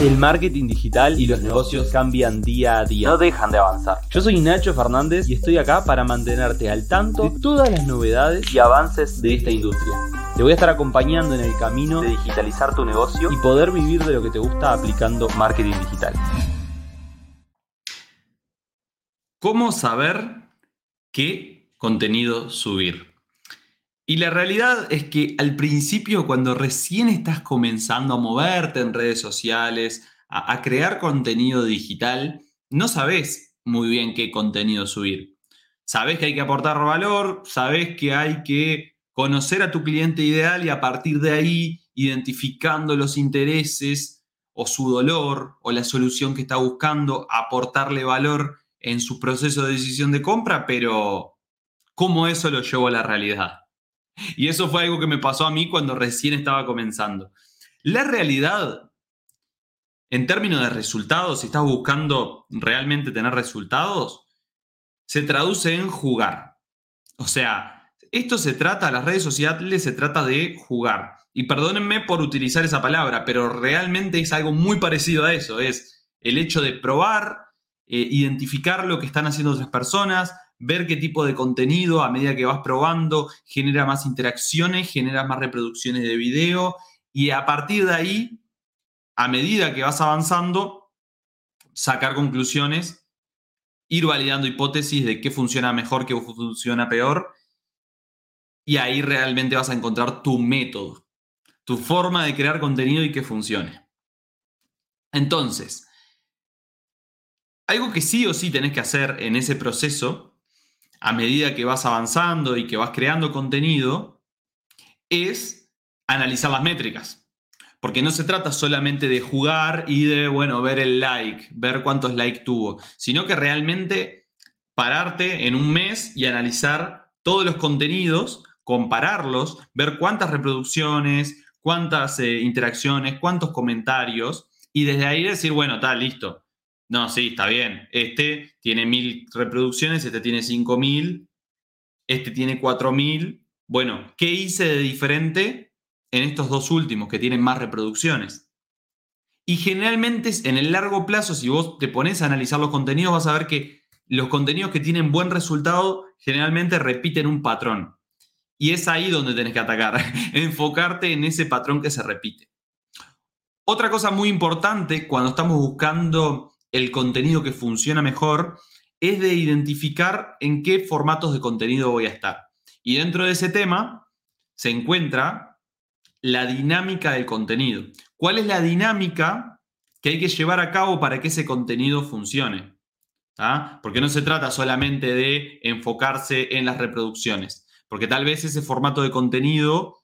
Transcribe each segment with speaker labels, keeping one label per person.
Speaker 1: El marketing digital y los negocios cambian día a día. No dejan de avanzar. Yo soy Nacho Fernández y estoy acá para mantenerte al tanto de todas las novedades y avances de esta industria. Te voy a estar acompañando en el camino de digitalizar tu negocio y poder vivir de lo que te gusta aplicando marketing digital.
Speaker 2: ¿Cómo saber qué contenido subir? Y la realidad es que al principio, cuando recién estás comenzando a moverte en redes sociales, a, crear contenido digital, no sabes muy bien qué contenido subir. Sabes que hay que aportar valor, sabes que hay que conocer a tu cliente ideal y a partir de ahí, identificando los intereses o su dolor o la solución que está buscando, aportarle valor en su proceso de decisión de compra, pero ¿cómo eso lo llevo a la realidad? Y eso fue algo que me pasó a mí cuando recién estaba comenzando. La realidad, en términos de resultados, si estás buscando realmente tener resultados, se traduce en jugar. O sea, esto se trata, las redes sociales se trata de jugar. Y perdónenme por utilizar esa palabra, pero realmente es algo muy parecido a eso. Es el hecho de probar, eh, identificar lo que están haciendo otras personas, ver qué tipo de contenido a medida que vas probando genera más interacciones, genera más reproducciones de video y a partir de ahí, a medida que vas avanzando, sacar conclusiones, ir validando hipótesis de qué funciona mejor, qué funciona peor y ahí realmente vas a encontrar tu método, tu forma de crear contenido y que funcione. Entonces, algo que sí o sí tenés que hacer en ese proceso a medida que vas avanzando y que vas creando contenido, es analizar las métricas. Porque no se trata solamente de jugar y de, bueno, ver el like, ver cuántos likes tuvo, sino que realmente pararte en un mes y analizar todos los contenidos, compararlos, ver cuántas reproducciones, cuántas eh, interacciones, cuántos comentarios, y desde ahí decir, bueno, está listo, no, sí, está bien. Este tiene mil reproducciones, este tiene cinco mil, este tiene cuatro mil. Bueno, ¿qué hice de diferente en estos dos últimos que tienen más reproducciones? Y generalmente en el largo plazo, si vos te pones a analizar los contenidos, vas a ver que los contenidos que tienen buen resultado generalmente repiten un patrón. Y es ahí donde tenés que atacar, enfocarte en ese patrón que se repite. Otra cosa muy importante cuando estamos buscando el contenido que funciona mejor es de identificar en qué formatos de contenido voy a estar. Y dentro de ese tema se encuentra la dinámica del contenido. ¿Cuál es la dinámica que hay que llevar a cabo para que ese contenido funcione? Porque no se trata solamente de enfocarse en las reproducciones, porque tal vez ese formato de contenido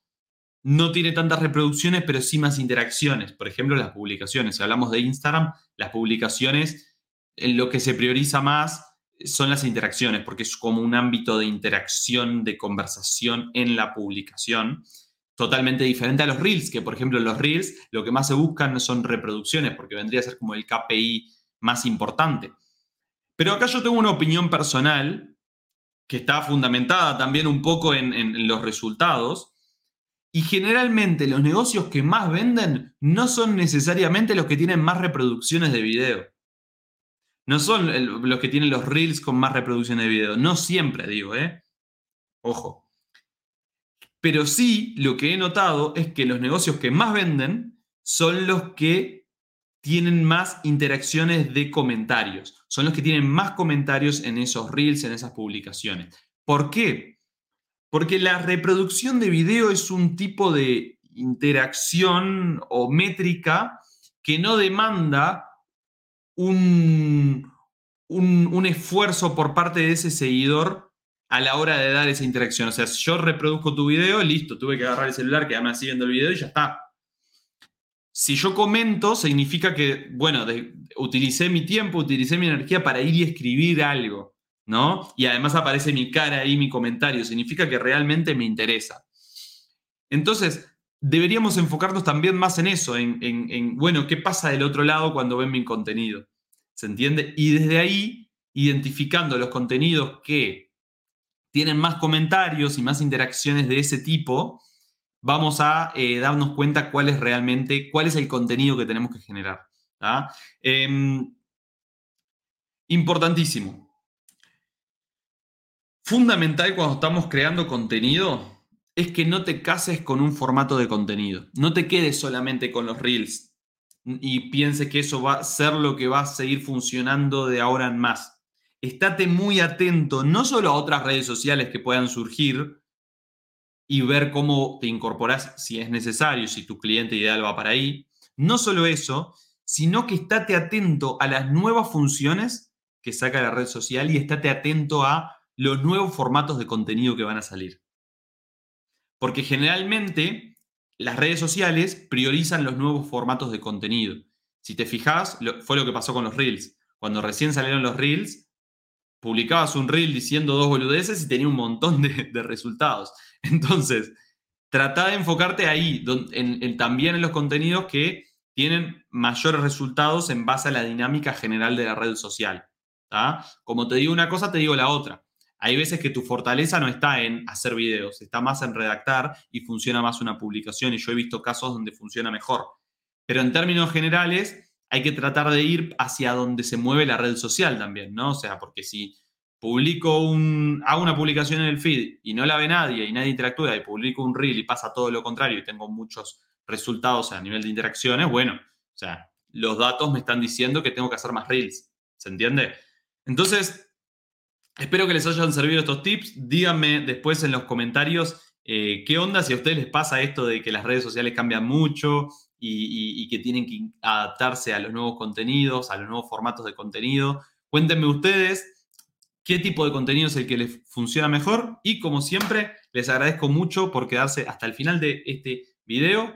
Speaker 2: no tiene tantas reproducciones, pero sí más interacciones. Por ejemplo, las publicaciones. Si hablamos de Instagram, las publicaciones, en lo que se prioriza más son las interacciones, porque es como un ámbito de interacción, de conversación en la publicación, totalmente diferente a los reels, que por ejemplo los reels lo que más se buscan son reproducciones, porque vendría a ser como el KPI más importante. Pero acá yo tengo una opinión personal que está fundamentada también un poco en los resultados, y generalmente los negocios que más venden no son necesariamente los que tienen más reproducciones de video. No son los que tienen los reels con más reproducciones de video. No siempre, digo, ¿eh? Ojo. Pero sí, lo que he notado es que los negocios que más venden son los que tienen más interacciones de comentarios. Son los que tienen más comentarios en esos reels, en esas publicaciones. ¿Por qué? Porque la reproducción de video es un tipo de interacción o métrica que no demanda un, un, esfuerzo por parte de ese seguidor a la hora de dar esa interacción. O sea, si yo reproduzco tu video, listo, tuve que agarrar el celular, quedarme así viendo el video y ya está. Si yo comento, significa que, bueno, utilicé mi tiempo, utilicé mi energía para ir y escribir algo. ¿No? Y además aparece mi cara ahí, mi comentario, significa que realmente me interesa. Entonces, deberíamos enfocarnos también más en eso, en, bueno, ¿qué pasa del otro lado cuando ven mi contenido? ¿Se entiende? Y desde ahí, identificando los contenidos que tienen más comentarios y más interacciones de ese tipo, vamos a eh, darnos cuenta cuál es realmente, cuál es el contenido que tenemos que generar. Em, importantísimo. Fundamental cuando estamos creando contenido es que no te cases con un formato de contenido. No te quedes solamente con los reels y pienses que eso va a ser lo que va a seguir funcionando de ahora en más. Estate muy atento no solo a otras redes sociales que puedan surgir y ver cómo te incorporas si es necesario, si tu cliente ideal va para ahí. No solo eso, sino que estate atento a las nuevas funciones que saca la red social y estate atento a los nuevos formatos de contenido que van a salir. Porque generalmente las redes sociales priorizan los nuevos formatos de contenido. Si te fijas, fue lo que pasó con los Reels. Cuando recién salieron los Reels, publicabas un Reel diciendo dos boludeces y tenía un montón de, resultados. Entonces, trata de enfocarte ahí, también en los contenidos que tienen mayores resultados en base a la dinámica general de la red social. Como te digo una cosa, te digo la otra. Hay veces que tu fortaleza no está en hacer videos, está más en redactar y funciona más una publicación y yo he visto casos donde funciona mejor. Pero en términos generales, hay que tratar de ir hacia donde se mueve la red social también, ¿no? O sea, porque si publico un, hago una publicación en el feed y no la ve nadie y nadie interactúa y publico un reel y pasa todo lo contrario y tengo muchos resultados a nivel de interacciones, bueno, o sea, los datos me están diciendo que tengo que hacer más reels, ¿se entiende? Entonces, espero que les hayan servido estos tips. Díganme después en los comentarios eh, qué onda si a ustedes les pasa esto de que las redes sociales cambian mucho y, que tienen que adaptarse a los nuevos contenidos, a los nuevos formatos de contenido. Cuéntenme ustedes qué tipo de contenido es el que les funciona mejor y como siempre les agradezco mucho por quedarse hasta el final de este video.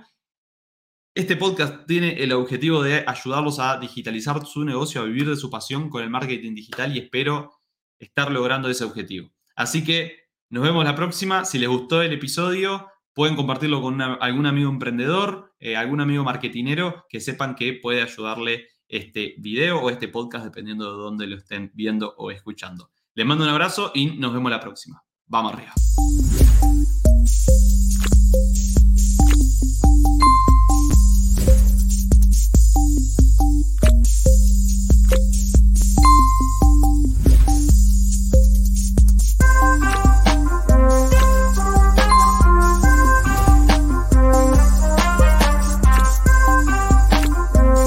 Speaker 2: Este podcast tiene el objetivo de ayudarlos a digitalizar su negocio, a vivir de su pasión con el marketing digital y espero estar logrando ese objetivo. Así que nos vemos la próxima. Si les gustó el episodio, pueden compartirlo con algún amigo emprendedor, eh, algún amigo marketinero que sepan que puede ayudarle este video o este podcast dependiendo de dónde lo estén viendo o escuchando. Les mando un abrazo y nos vemos la próxima. Vamos arriba.